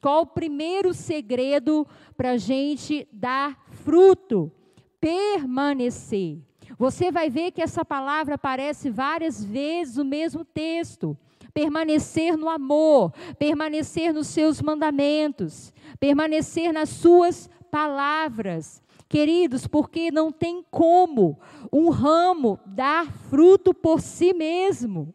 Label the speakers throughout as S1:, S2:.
S1: Qual o primeiro segredo para a gente dar fruto? Permanecer. Você vai ver que essa palavra aparece várias vezes no mesmo texto. Permanecer no amor, permanecer nos seus mandamentos, permanecer nas suas palavras. Queridos, porque não tem como um ramo dar fruto por si mesmo.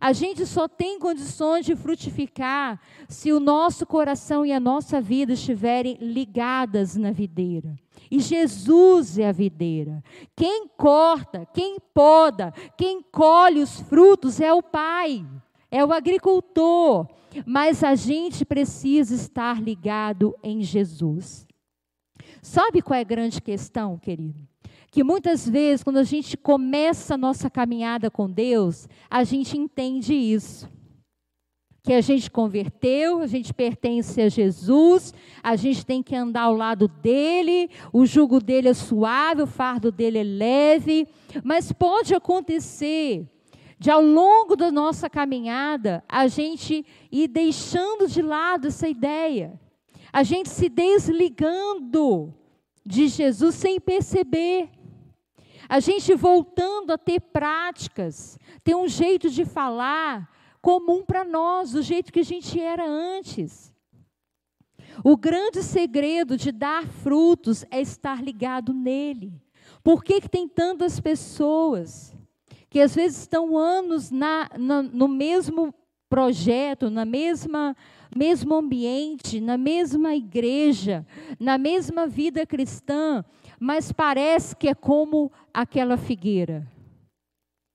S1: A gente só tem condições de frutificar se o nosso coração e a nossa vida estiverem ligadas na videira. E Jesus é a videira. Quem corta, quem poda, quem colhe os frutos é o Pai, é o agricultor. Mas a gente precisa estar ligado em Jesus. Sabe qual é a grande questão, querido? Que muitas vezes, quando a gente começa a nossa caminhada com Deus, a gente entende isso. Que a gente converteu, a gente pertence a Jesus, a gente tem que andar ao lado dele, o jugo dele é suave, o fardo dele é leve, mas pode acontecer de ao longo da nossa caminhada a gente ir deixando de lado essa ideia, a gente se desligando de Jesus sem perceber. A gente voltando a ter práticas, ter um jeito de falar comum para nós, do jeito que a gente era antes. O grande segredo de dar frutos é estar ligado nele. Por que, que tem tantas pessoas que às vezes estão anos na, na, no mesmo projeto, na mesma mesmo ambiente, na mesma igreja, na mesma vida cristã, mas parece que é como aquela figueira.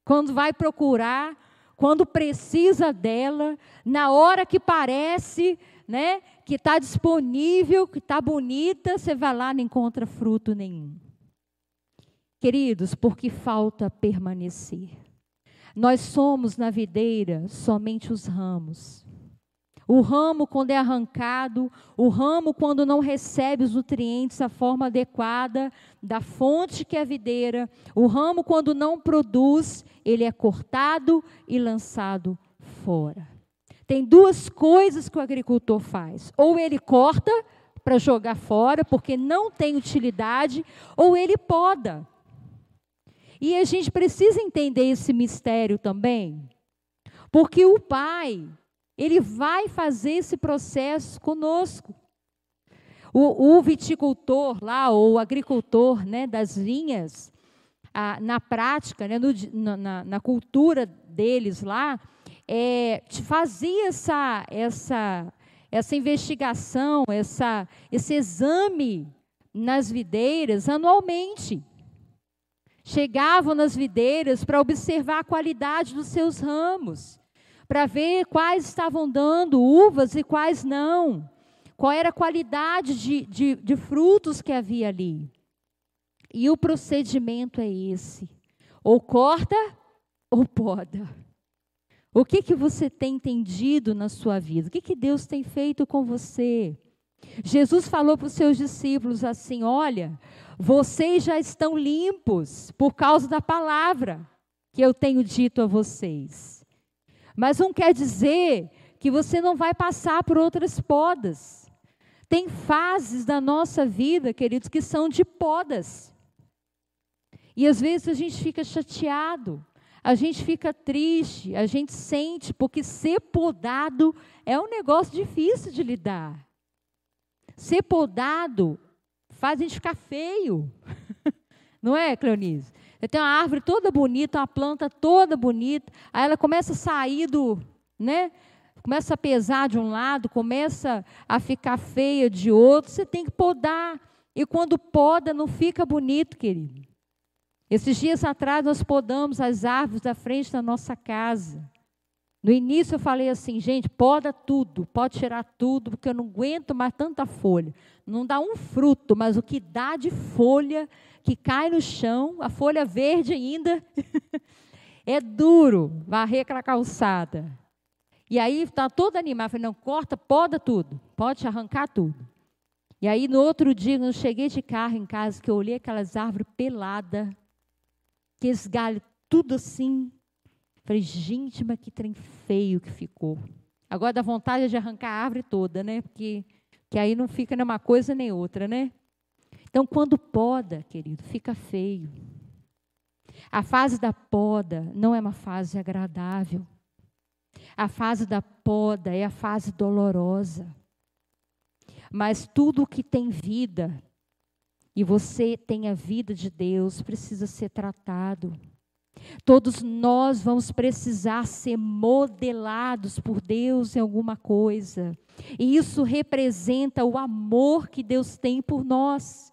S1: Quando vai procurar, quando precisa dela, na hora que parece, né, que está disponível, que está bonita, você vai lá e não encontra fruto nenhum. Queridos, porque falta permanecer. Nós somos na videira somente os ramos. O ramo, quando é arrancado, o ramo, quando não recebe os nutrientes, a forma adequada da fonte que é a videira, o ramo, quando não produz, ele é cortado e lançado fora. Tem duas coisas que o agricultor faz: ou ele corta para jogar fora, porque não tem utilidade, ou ele poda. E a gente precisa entender esse mistério também, porque o pai, ele vai fazer esse processo conosco. O, o viticultor lá, ou o agricultor né, das vinhas, na prática, né, no, na, na, cultura deles lá, é, fazia essa, essa, essa investigação, essa, esse exame nas videiras anualmente. Chegavam nas videiras para observar a qualidade dos seus ramos para ver quais estavam dando uvas e quais não, qual era a qualidade de, de, de frutos que havia ali. E o procedimento é esse: ou corta ou poda. O que, que você tem entendido na sua vida? O que, que Deus tem feito com você? Jesus falou para os seus discípulos assim: Olha, vocês já estão limpos por causa da palavra que eu tenho dito a vocês. Mas não quer dizer que você não vai passar por outras podas. Tem fases da nossa vida, queridos, que são de podas. E às vezes a gente fica chateado, a gente fica triste, a gente sente, porque ser podado é um negócio difícil de lidar. Ser podado faz a gente ficar feio. Não é, Cleonice? Você tem uma árvore toda bonita, uma planta toda bonita, aí ela começa a sair do, né? Começa a pesar de um lado, começa a ficar feia de outro, você tem que podar. E quando poda, não fica bonito, querido. Esses dias atrás nós podamos as árvores da frente da nossa casa. No início eu falei assim, gente, poda tudo, pode tirar tudo, porque eu não aguento mais tanta folha. Não dá um fruto, mas o que dá de folha que cai no chão, a folha verde ainda, é duro varrer aquela calçada. E aí está todo animado, falei, não, corta, poda tudo, pode arrancar tudo. E aí no outro dia, quando eu cheguei de carro em casa, que eu olhei aquelas árvores peladas, aqueles galhos tudo assim, falei, gente, mas que trem feio que ficou. Agora dá vontade de arrancar a árvore toda, né? Porque que aí não fica nem uma coisa nem outra, né? Então, quando poda, querido, fica feio. A fase da poda não é uma fase agradável. A fase da poda é a fase dolorosa. Mas tudo que tem vida, e você tem a vida de Deus, precisa ser tratado. Todos nós vamos precisar ser modelados por Deus em alguma coisa. E isso representa o amor que Deus tem por nós.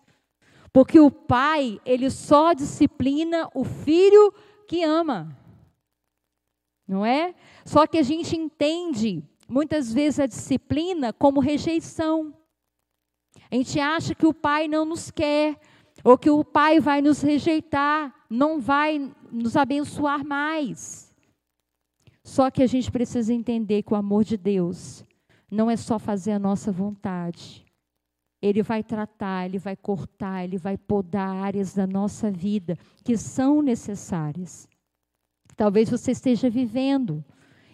S1: Porque o pai, ele só disciplina o filho que ama. Não é? Só que a gente entende muitas vezes a disciplina como rejeição. A gente acha que o pai não nos quer, ou que o pai vai nos rejeitar, não vai nos abençoar mais. Só que a gente precisa entender que o amor de Deus não é só fazer a nossa vontade. Ele vai tratar, ele vai cortar, ele vai podar áreas da nossa vida que são necessárias. Talvez você esteja vivendo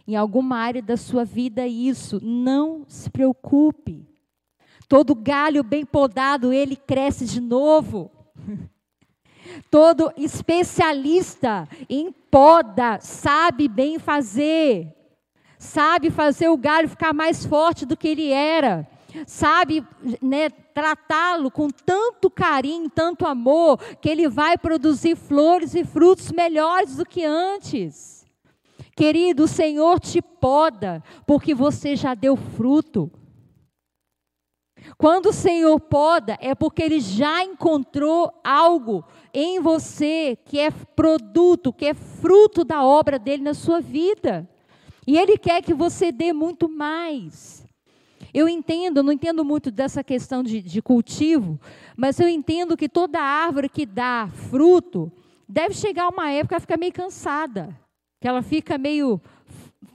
S1: em alguma área da sua vida isso. Não se preocupe. Todo galho bem podado, ele cresce de novo. Todo especialista em poda sabe bem fazer. Sabe fazer o galho ficar mais forte do que ele era. Sabe né, tratá-lo com tanto carinho, tanto amor, que ele vai produzir flores e frutos melhores do que antes. Querido, o Senhor te poda, porque você já deu fruto. Quando o Senhor poda, é porque Ele já encontrou algo em você que é produto, que é fruto da obra dele na sua vida. E Ele quer que você dê muito mais. Eu entendo, não entendo muito dessa questão de, de cultivo, mas eu entendo que toda árvore que dá fruto, deve chegar uma época que fica meio cansada, que ela fica meio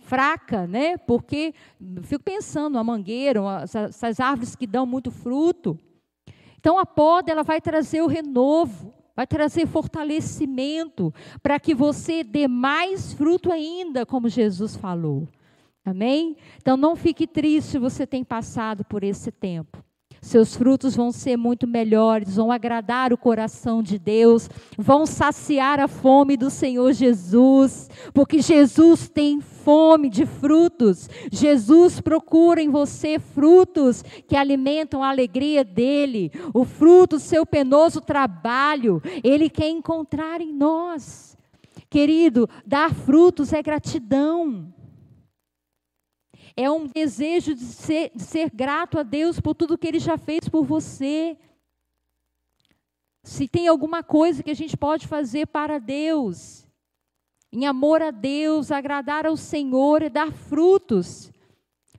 S1: fraca, né? Porque fico pensando, a mangueira, essas árvores que dão muito fruto. Então a poda ela vai trazer o renovo, vai trazer fortalecimento para que você dê mais fruto ainda, como Jesus falou. Amém? Então não fique triste se você tem passado por esse tempo. Seus frutos vão ser muito melhores, vão agradar o coração de Deus, vão saciar a fome do Senhor Jesus, porque Jesus tem fome de frutos. Jesus procura em você frutos que alimentam a alegria dele, o fruto do seu penoso trabalho, ele quer encontrar em nós. Querido, dar frutos é gratidão é um desejo de ser, de ser grato a Deus por tudo que Ele já fez por você. Se tem alguma coisa que a gente pode fazer para Deus, em amor a Deus, agradar ao Senhor e dar frutos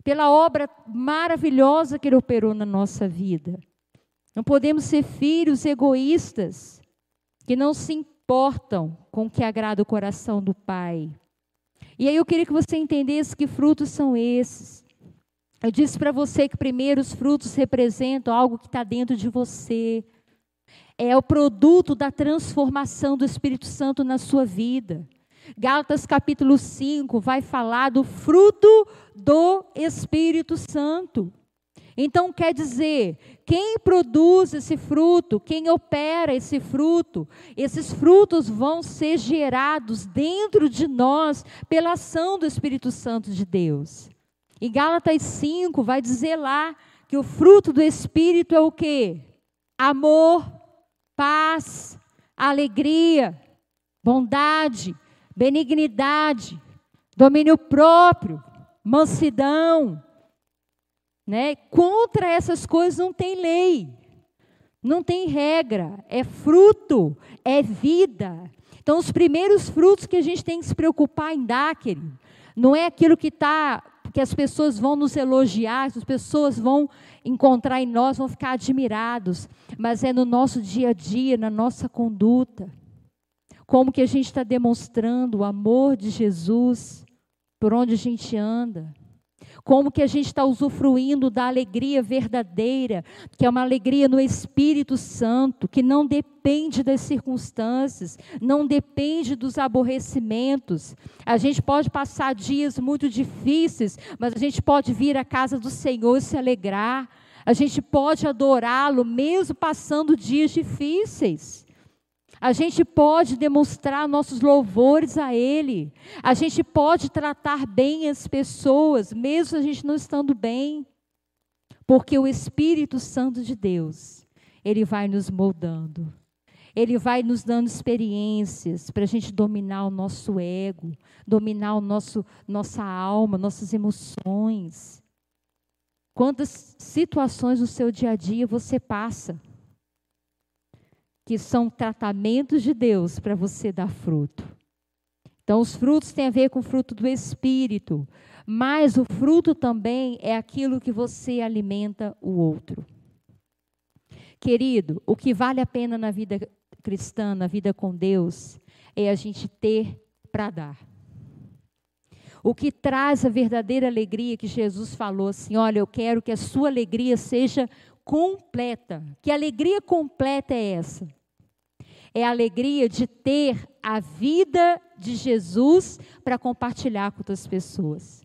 S1: pela obra maravilhosa que Ele operou na nossa vida. Não podemos ser filhos egoístas que não se importam com o que agrada o coração do Pai. E aí eu queria que você entendesse que frutos são esses. Eu disse para você que primeiro os frutos representam algo que está dentro de você. É o produto da transformação do Espírito Santo na sua vida. Gálatas capítulo 5 vai falar do fruto do Espírito Santo. Então quer dizer, quem produz esse fruto, quem opera esse fruto, esses frutos vão ser gerados dentro de nós pela ação do Espírito Santo de Deus. E Gálatas 5 vai dizer lá que o fruto do Espírito é o quê? Amor, paz, alegria, bondade, benignidade, domínio próprio, mansidão, né? Contra essas coisas não tem lei, não tem regra, é fruto, é vida. Então, os primeiros frutos que a gente tem que se preocupar em dar, querido, não é aquilo que está, que as pessoas vão nos elogiar, as pessoas vão encontrar em nós, vão ficar admirados, mas é no nosso dia a dia, na nossa conduta. Como que a gente está demonstrando o amor de Jesus por onde a gente anda. Como que a gente está usufruindo da alegria verdadeira, que é uma alegria no Espírito Santo, que não depende das circunstâncias, não depende dos aborrecimentos. A gente pode passar dias muito difíceis, mas a gente pode vir à casa do Senhor e se alegrar. A gente pode adorá-lo mesmo passando dias difíceis. A gente pode demonstrar nossos louvores a Ele. A gente pode tratar bem as pessoas, mesmo a gente não estando bem. Porque o Espírito Santo de Deus, Ele vai nos moldando. Ele vai nos dando experiências para a gente dominar o nosso ego, dominar o nosso, nossa alma, nossas emoções. Quantas situações no seu dia a dia você passa? Que são tratamentos de Deus para você dar fruto. Então, os frutos têm a ver com o fruto do Espírito, mas o fruto também é aquilo que você alimenta o outro. Querido, o que vale a pena na vida cristã, na vida com Deus, é a gente ter para dar. O que traz a verdadeira alegria que Jesus falou assim: olha, eu quero que a sua alegria seja completa. Que alegria completa é essa? É a alegria de ter a vida de Jesus para compartilhar com outras pessoas.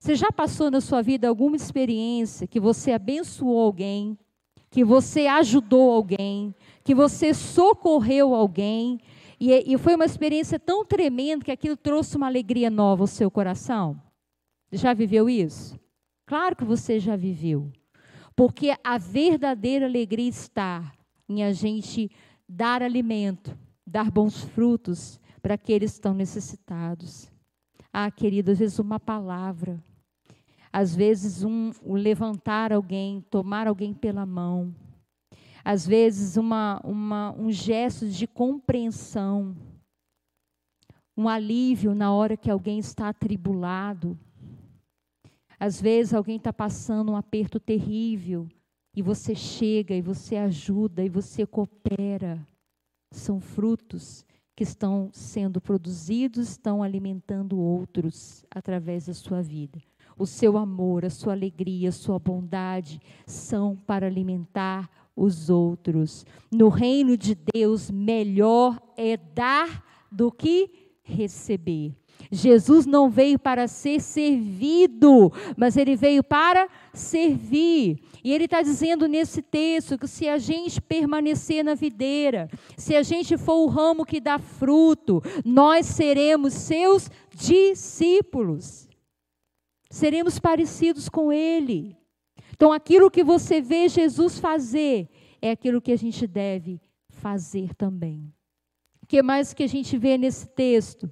S1: Você já passou na sua vida alguma experiência que você abençoou alguém, que você ajudou alguém, que você socorreu alguém, e, e foi uma experiência tão tremenda que aquilo trouxe uma alegria nova ao seu coração? Já viveu isso? Claro que você já viveu. Porque a verdadeira alegria está em a gente dar alimento, dar bons frutos para aqueles que estão necessitados. Ah, querido, às vezes uma palavra, às vezes um, levantar alguém, tomar alguém pela mão, às vezes uma, uma, um gesto de compreensão, um alívio na hora que alguém está atribulado. Às vezes alguém está passando um aperto terrível e você chega e você ajuda e você coopera. São frutos que estão sendo produzidos, estão alimentando outros através da sua vida. O seu amor, a sua alegria, a sua bondade são para alimentar os outros. No reino de Deus, melhor é dar do que receber. Jesus não veio para ser servido, mas ele veio para servir. E ele está dizendo nesse texto que se a gente permanecer na videira, se a gente for o ramo que dá fruto, nós seremos seus discípulos. Seremos parecidos com ele. Então, aquilo que você vê Jesus fazer, é aquilo que a gente deve fazer também. O que mais que a gente vê nesse texto?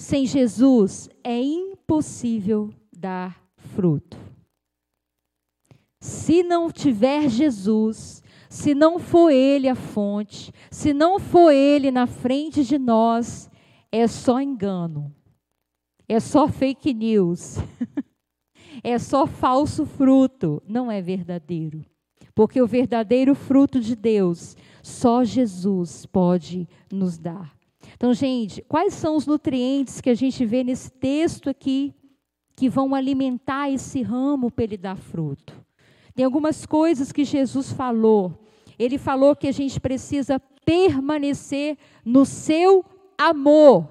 S1: Sem Jesus é impossível dar fruto. Se não tiver Jesus, se não for Ele a fonte, se não for Ele na frente de nós, é só engano, é só fake news, é só falso fruto, não é verdadeiro. Porque o verdadeiro fruto de Deus, só Jesus pode nos dar. Então, gente, quais são os nutrientes que a gente vê nesse texto aqui que vão alimentar esse ramo para ele dar fruto? Tem algumas coisas que Jesus falou. Ele falou que a gente precisa permanecer no seu amor.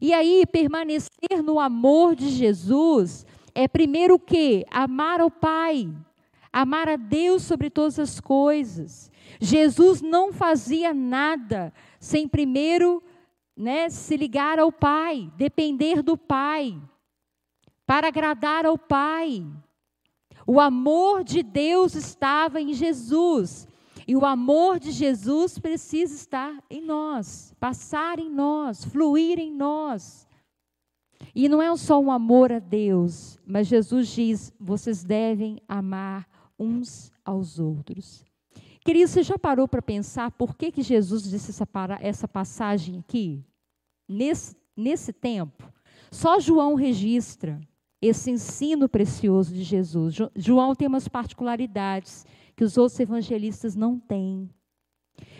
S1: E aí, permanecer no amor de Jesus é primeiro o quê? Amar ao Pai, amar a Deus sobre todas as coisas. Jesus não fazia nada sem primeiro né, se ligar ao Pai, depender do Pai, para agradar ao Pai. O amor de Deus estava em Jesus. E o amor de Jesus precisa estar em nós, passar em nós, fluir em nós. E não é só um amor a Deus, mas Jesus diz: vocês devem amar uns aos outros. Querido, você já parou para pensar por que, que Jesus disse essa, essa passagem aqui? Nesse, nesse tempo? Só João registra esse ensino precioso de Jesus. João tem umas particularidades que os outros evangelistas não têm.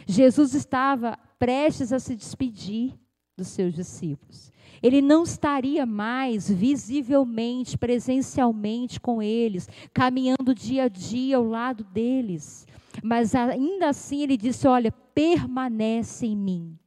S1: Jesus estava prestes a se despedir. dos seus discípulos. Ele não estaria mais visivelmente, presencialmente com eles, caminhando dia a dia ao lado deles. Mas ainda assim ele disse: Olha, permanece em mim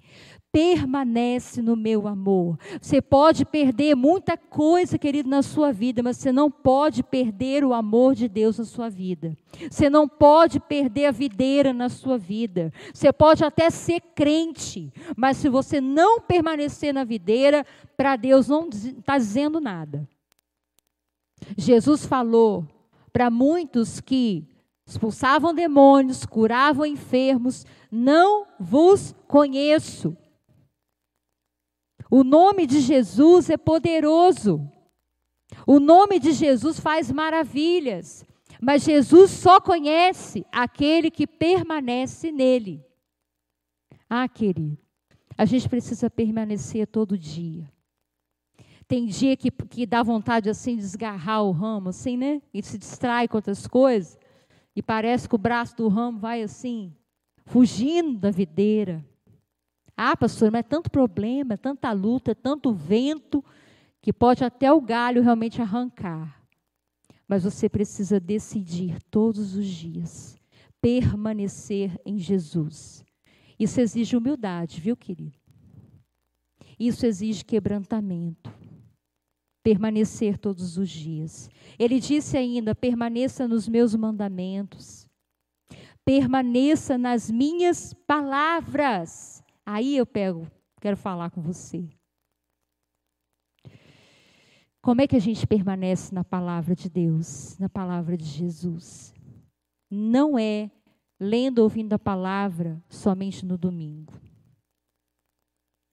S1: permanece no meu amor. Você pode perder muita coisa, querido, na sua vida, mas você não pode perder o amor de Deus na sua vida. Você não pode perder a videira na sua vida. Você pode até ser crente, mas se você não permanecer na videira, para Deus não está dizendo nada. Jesus falou para muitos que expulsavam demônios, curavam enfermos, não vos conheço. O nome de Jesus é poderoso. O nome de Jesus faz maravilhas. Mas Jesus só conhece aquele que permanece nele. Ah, querido, a gente precisa permanecer todo dia. Tem dia que, que dá vontade assim de desgarrar o ramo, assim, né? E se distrai com outras coisas. E parece que o braço do ramo vai assim, fugindo da videira. Ah, pastor, mas é tanto problema, é tanta luta, é tanto vento, que pode até o galho realmente arrancar. Mas você precisa decidir todos os dias permanecer em Jesus. Isso exige humildade, viu, querido? Isso exige quebrantamento. Permanecer todos os dias. Ele disse ainda: permaneça nos meus mandamentos. Permaneça nas minhas palavras. Aí eu pego, quero falar com você. Como é que a gente permanece na palavra de Deus, na palavra de Jesus? Não é lendo, ouvindo a palavra somente no domingo.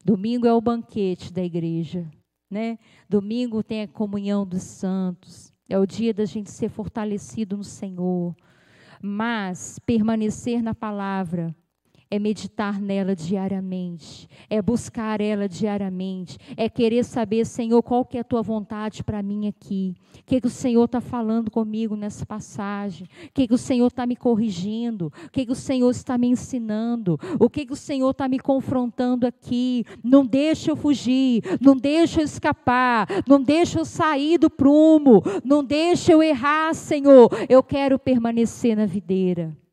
S1: Domingo é o banquete da igreja, né? Domingo tem a comunhão dos santos, é o dia da gente ser fortalecido no Senhor. Mas permanecer na palavra é meditar nela diariamente, é buscar ela diariamente, é querer saber, Senhor, qual que é a tua vontade para mim aqui, o que, que o Senhor está falando comigo nessa passagem, o que, que o Senhor está me corrigindo, o que, que o Senhor está me ensinando, o que, que o Senhor está me confrontando aqui, não deixa eu fugir, não deixa eu escapar, não deixa eu sair do prumo, não deixa eu errar, Senhor, eu quero permanecer na videira.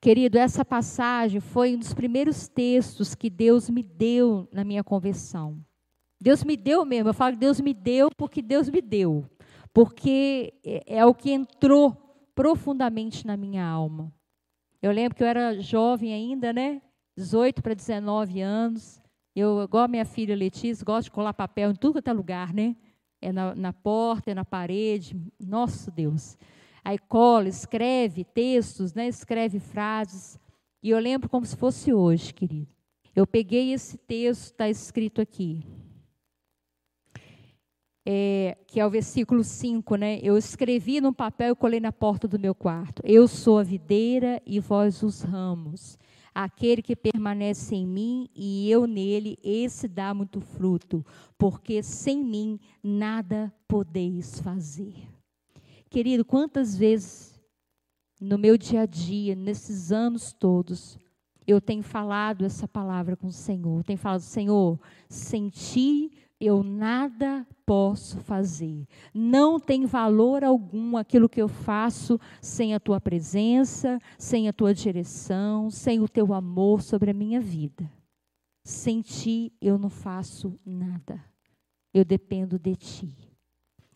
S1: Querido, essa passagem foi um dos primeiros textos que Deus me deu na minha conversão. Deus me deu mesmo, eu falo que Deus me deu porque Deus me deu. Porque é, é o que entrou profundamente na minha alma. Eu lembro que eu era jovem ainda, né? 18 para 19 anos. Eu, igual a minha filha Letícia, gosto de colar papel em tudo quanto é lugar, né? É na, na porta, é na parede. Nosso Deus. Aí cola, escreve textos, né? escreve frases. E eu lembro como se fosse hoje, querido. Eu peguei esse texto, está escrito aqui. É, que é o versículo 5, né? Eu escrevi num papel e colei na porta do meu quarto. Eu sou a videira e vós os ramos. Aquele que permanece em mim e eu nele, esse dá muito fruto, porque sem mim nada podeis fazer. Querido, quantas vezes no meu dia a dia, nesses anos todos, eu tenho falado essa palavra com o Senhor. Tenho falado, Senhor, sem ti eu nada posso fazer. Não tem valor algum aquilo que eu faço sem a tua presença, sem a tua direção, sem o teu amor sobre a minha vida. Sem ti eu não faço nada. Eu dependo de ti.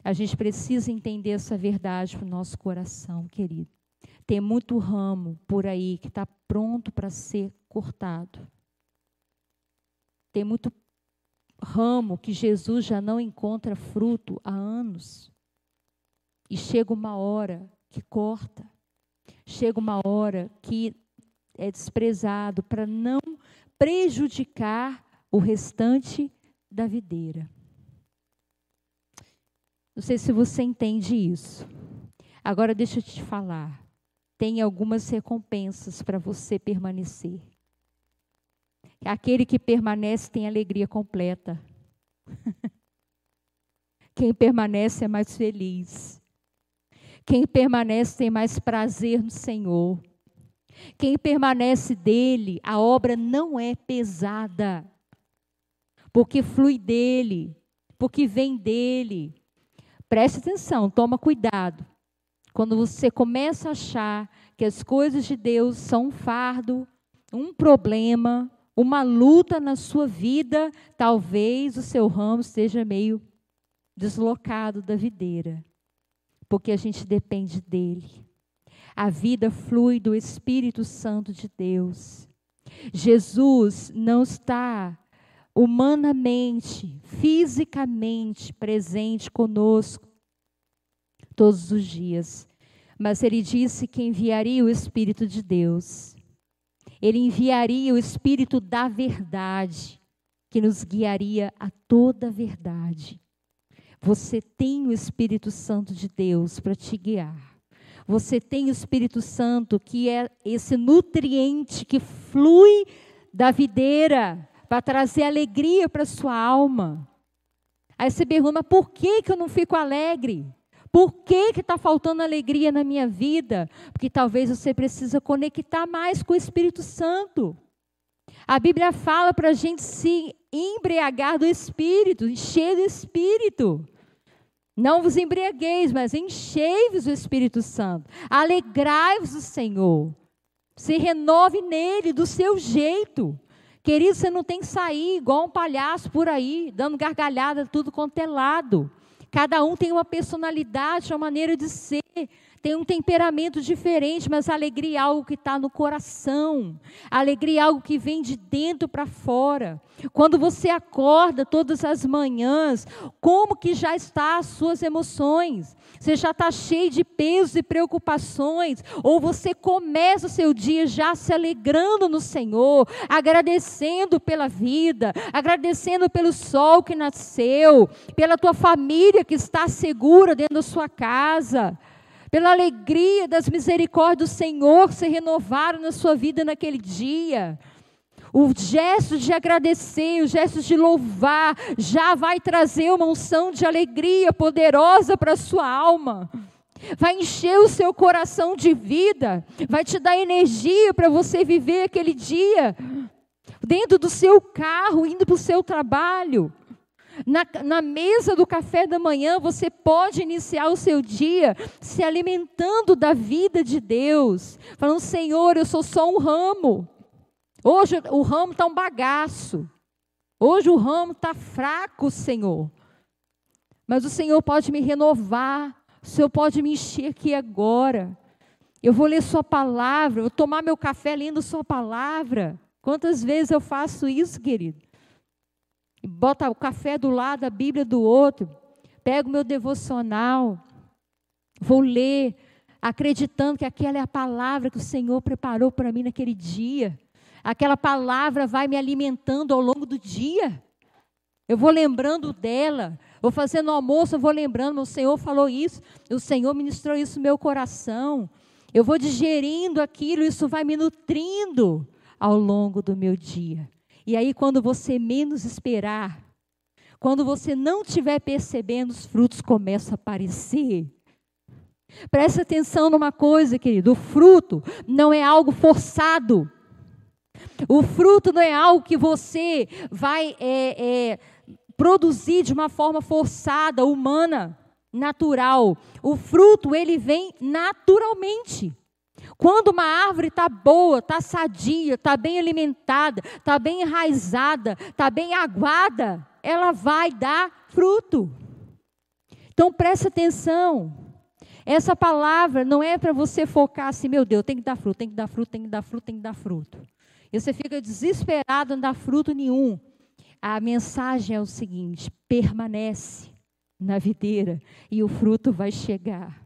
S1: A gente precisa entender essa verdade para o nosso coração, querido. Tem muito ramo por aí que está pronto para ser cortado. Tem muito ramo que Jesus já não encontra fruto há anos. E chega uma hora que corta. Chega uma hora que é desprezado para não prejudicar o restante da videira. Não sei se você entende isso. Agora deixa eu te falar. Tem algumas recompensas para você permanecer. Aquele que permanece tem alegria completa. Quem permanece é mais feliz. Quem permanece tem mais prazer no Senhor. Quem permanece dele, a obra não é pesada. porque flui dele, porque vem dele. Preste atenção, toma cuidado. Quando você começa a achar que as coisas de Deus são um fardo, um problema, uma luta na sua vida, talvez o seu ramo esteja meio deslocado da videira, porque a gente depende dele. A vida flui do Espírito Santo de Deus. Jesus não está humanamente, fisicamente presente conosco todos os dias, mas ele disse que enviaria o Espírito de Deus. Ele enviaria o Espírito da verdade, que nos guiaria a toda a verdade. Você tem o Espírito Santo de Deus para te guiar. Você tem o Espírito Santo, que é esse nutriente que flui da videira para trazer alegria para a sua alma. Aí você pergunta, por que, que eu não fico alegre? Por que está faltando alegria na minha vida? Porque talvez você precisa conectar mais com o Espírito Santo. A Bíblia fala para a gente se embriagar do Espírito, encher do Espírito. Não vos embriagueis, mas enchei-vos do Espírito Santo. Alegrai-vos do Senhor. Se renove nele do seu jeito. Querido, você não tem que sair igual um palhaço por aí, dando gargalhada tudo quanto é lado. Cada um tem uma personalidade, uma maneira de ser tem um temperamento diferente, mas a alegria é algo que está no coração. A alegria é algo que vem de dentro para fora. Quando você acorda todas as manhãs, como que já está as suas emoções? Você já está cheio de pesos e preocupações? Ou você começa o seu dia já se alegrando no Senhor, agradecendo pela vida, agradecendo pelo sol que nasceu, pela tua família que está segura dentro da sua casa? Pela alegria das misericórdias do Senhor se renovaram na sua vida naquele dia. O gesto de agradecer, o gesto de louvar, já vai trazer uma unção de alegria poderosa para a sua alma. Vai encher o seu coração de vida, vai te dar energia para você viver aquele dia, dentro do seu carro, indo para o seu trabalho. Na, na, mesa do café da manhã, você pode iniciar o seu dia se alimentando da vida de Deus, falando: Senhor, eu sou só um ramo. Hoje o ramo está um bagaço. Hoje o ramo está fraco, Senhor. Mas o Senhor pode me renovar. O Senhor pode me encher aqui agora. Eu vou ler Sua palavra, eu vou tomar meu café lendo Sua palavra. Quantas vezes eu faço isso, querido? Bota o café do lado, a Bíblia do outro, pego o meu devocional, vou ler, acreditando que aquela é a palavra que o Senhor preparou para mim naquele dia. Aquela palavra vai me alimentando ao longo do dia. Eu vou lembrando dela, vou fazendo almoço, eu vou lembrando, o Senhor falou isso, o Senhor ministrou isso no meu coração. Eu vou digerindo aquilo, isso vai me nutrindo ao longo do meu dia. E aí, quando você menos esperar, quando você não estiver percebendo, os frutos começam a aparecer. Preste atenção numa coisa, querido: o fruto não é algo forçado. O fruto não é algo que você vai é, é, produzir de uma forma forçada, humana, natural. O fruto, ele vem naturalmente. Quando uma árvore está boa, está sadia, está bem alimentada, está bem enraizada, está bem aguada, ela vai dar fruto. Então preste atenção. Essa palavra não é para você focar assim, meu Deus, tem que dar fruto, tem que dar fruto, tem que dar fruto, tem que dar fruto. E você fica desesperado, não dá fruto nenhum. A mensagem é o seguinte: permanece na videira e o fruto vai chegar.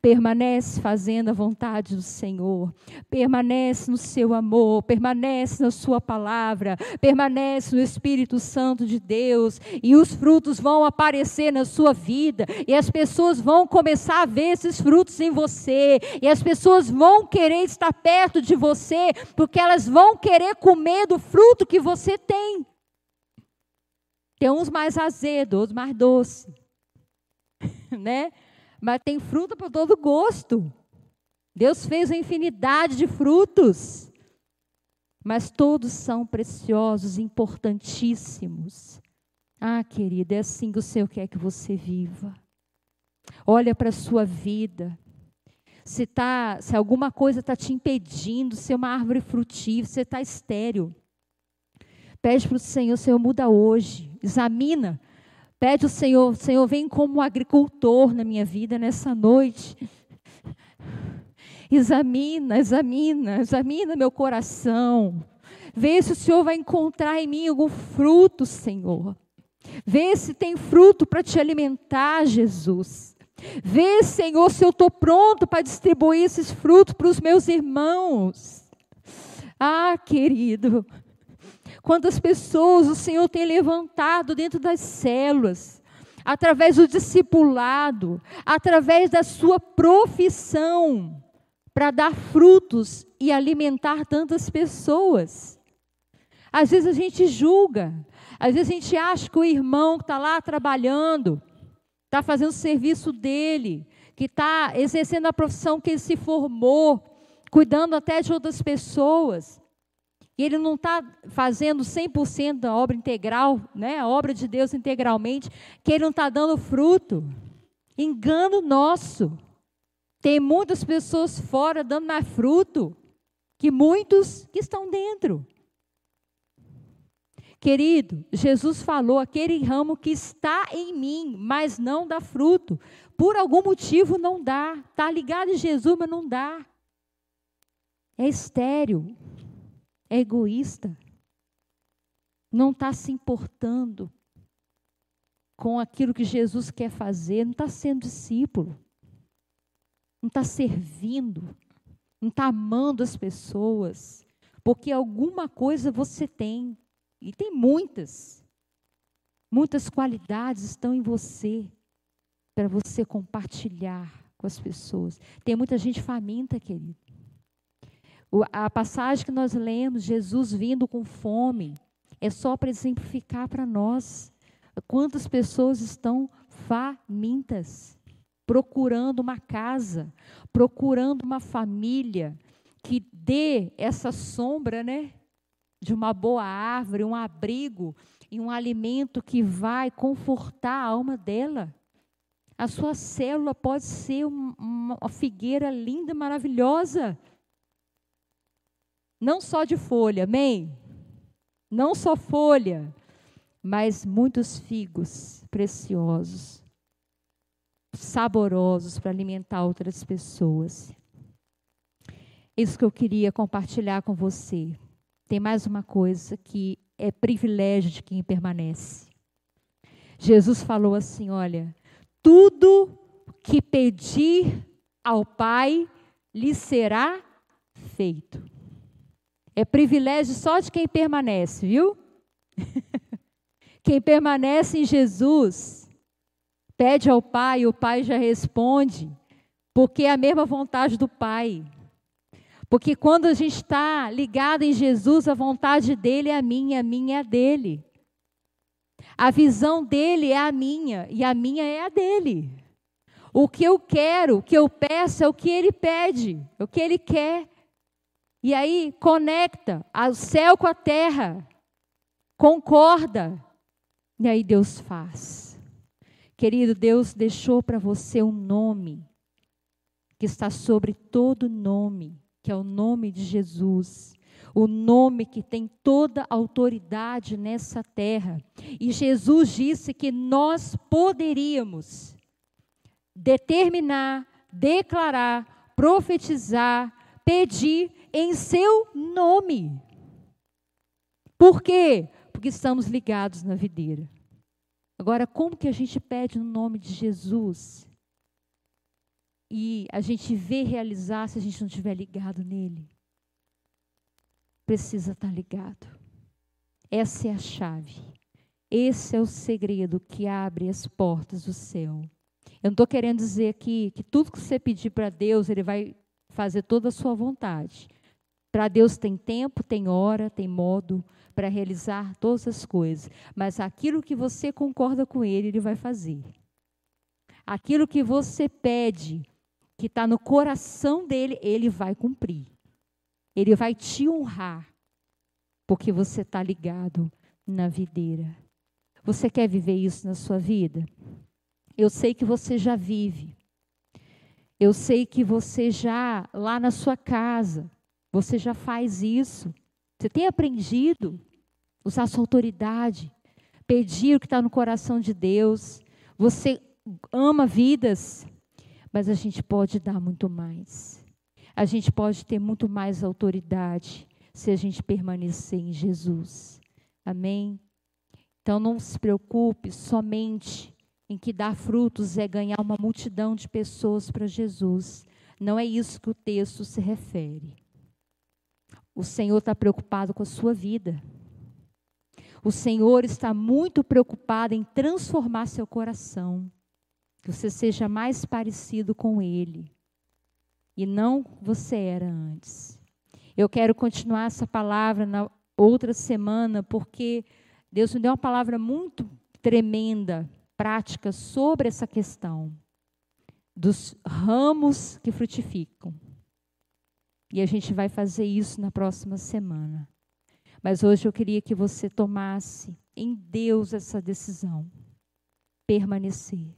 S1: Permanece fazendo a vontade do Senhor, permanece no seu amor, permanece na sua palavra, permanece no Espírito Santo de Deus, e os frutos vão aparecer na sua vida, e as pessoas vão começar a ver esses frutos em você, e as pessoas vão querer estar perto de você, porque elas vão querer comer do fruto que você tem. Tem uns mais azedos, outros mais doces, né? Mas tem fruta para todo gosto. Deus fez uma infinidade de frutos. mas todos são preciosos, importantíssimos. Ah, querida, é assim que o Senhor quer que você viva. Olha para a sua vida. Se, tá, se alguma coisa está te impedindo ser uma árvore frutífera, você está estéreo. Pede para o Senhor, Senhor, muda hoje. Examina. Pede ao Senhor, Senhor, vem como agricultor na minha vida nessa noite. Examina, examina, examina meu coração. Vê se o Senhor vai encontrar em mim algum fruto, Senhor. Vê se tem fruto para te alimentar, Jesus. Vê, Senhor, se eu estou pronto para distribuir esses frutos para os meus irmãos. Ah, querido, quantas pessoas o Senhor tem levantado dentro das células, através do discipulado, através da sua profissão para dar frutos e alimentar tantas pessoas. Às vezes a gente julga, às vezes a gente acha que o irmão que está lá trabalhando, está fazendo o serviço dele, que está exercendo a profissão que ele se formou, cuidando até de outras pessoas, e ele não está fazendo 100% da obra integral, né, a obra de Deus integralmente, que ele não está dando fruto. Engano nosso. Tem muitas pessoas fora dando mais fruto que muitos que estão dentro. Querido, Jesus falou: aquele ramo que está em mim, mas não dá fruto, por algum motivo não dá. Está ligado em Jesus, mas não dá. É estéreo, é egoísta, não está se importando com aquilo que Jesus quer fazer, não está sendo discípulo não está servindo, não está amando as pessoas, porque alguma coisa você tem, e tem muitas, muitas qualidades estão em você, para você compartilhar com as pessoas. Tem muita gente faminta, querido. A passagem que nós lemos, Jesus vindo com fome, é só para exemplificar para nós quantas pessoas estão famintas procurando uma casa, procurando uma família que dê essa sombra, né? De uma boa árvore, um abrigo e um alimento que vai confortar a alma dela. A sua célula pode ser uma, uma figueira linda, maravilhosa. Não só de folha, amém? Não só folha, mas muitos figos preciosos saborosos para alimentar outras pessoas. Isso que eu queria compartilhar com você. Tem mais uma coisa que é privilégio de quem permanece. Jesus falou assim: olha, tudo que pedir ao Pai lhe será feito. É privilégio só de quem permanece, viu? quem permanece em Jesus Pede ao Pai, o Pai já responde, porque é a mesma vontade do Pai. Porque quando a gente está ligado em Jesus, a vontade dele é a minha, a minha é a dele. A visão dele é a minha e a minha é a dele. O que eu quero, o que eu peço é o que ele pede, é o que ele quer. E aí conecta o céu com a terra, concorda, e aí Deus faz. Querido, Deus deixou para você um nome que está sobre todo nome, que é o nome de Jesus. O nome que tem toda autoridade nessa terra. E Jesus disse que nós poderíamos determinar, declarar, profetizar, pedir em seu nome. Por quê? Porque estamos ligados na videira. Agora, como que a gente pede no nome de Jesus? E a gente vê realizar se a gente não estiver ligado nele? Precisa estar ligado. Essa é a chave. Esse é o segredo que abre as portas do céu. Eu não estou querendo dizer aqui que tudo que você pedir para Deus, Ele vai fazer toda a sua vontade. Para Deus tem tempo, tem hora, tem modo, para realizar todas as coisas, mas aquilo que você concorda com Ele, Ele vai fazer. Aquilo que você pede, que está no coração dele, Ele vai cumprir. Ele vai te honrar. porque você está ligado na videira. Você quer viver isso na sua vida? Eu sei que você já vive. Eu sei que você já, lá na sua casa, você já faz isso. Você tem aprendido usar sua autoridade, pedir o que está no coração de Deus. Você ama vidas, mas a gente pode dar muito mais. A gente pode ter muito mais autoridade se a gente permanecer em Jesus. Amém? Então não se preocupe somente em que dar frutos é ganhar uma multidão de pessoas para Jesus. Não é isso que o texto se refere. O Senhor está preocupado com a sua vida. O Senhor está muito preocupado em transformar seu coração. Que você seja mais parecido com Ele. E não você era antes. Eu quero continuar essa palavra na outra semana, porque Deus me deu uma palavra muito tremenda prática sobre essa questão dos ramos que frutificam. E a gente vai fazer isso na próxima semana. Mas hoje eu queria que você tomasse em Deus essa decisão. Permanecer.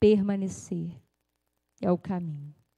S1: Permanecer é o caminho.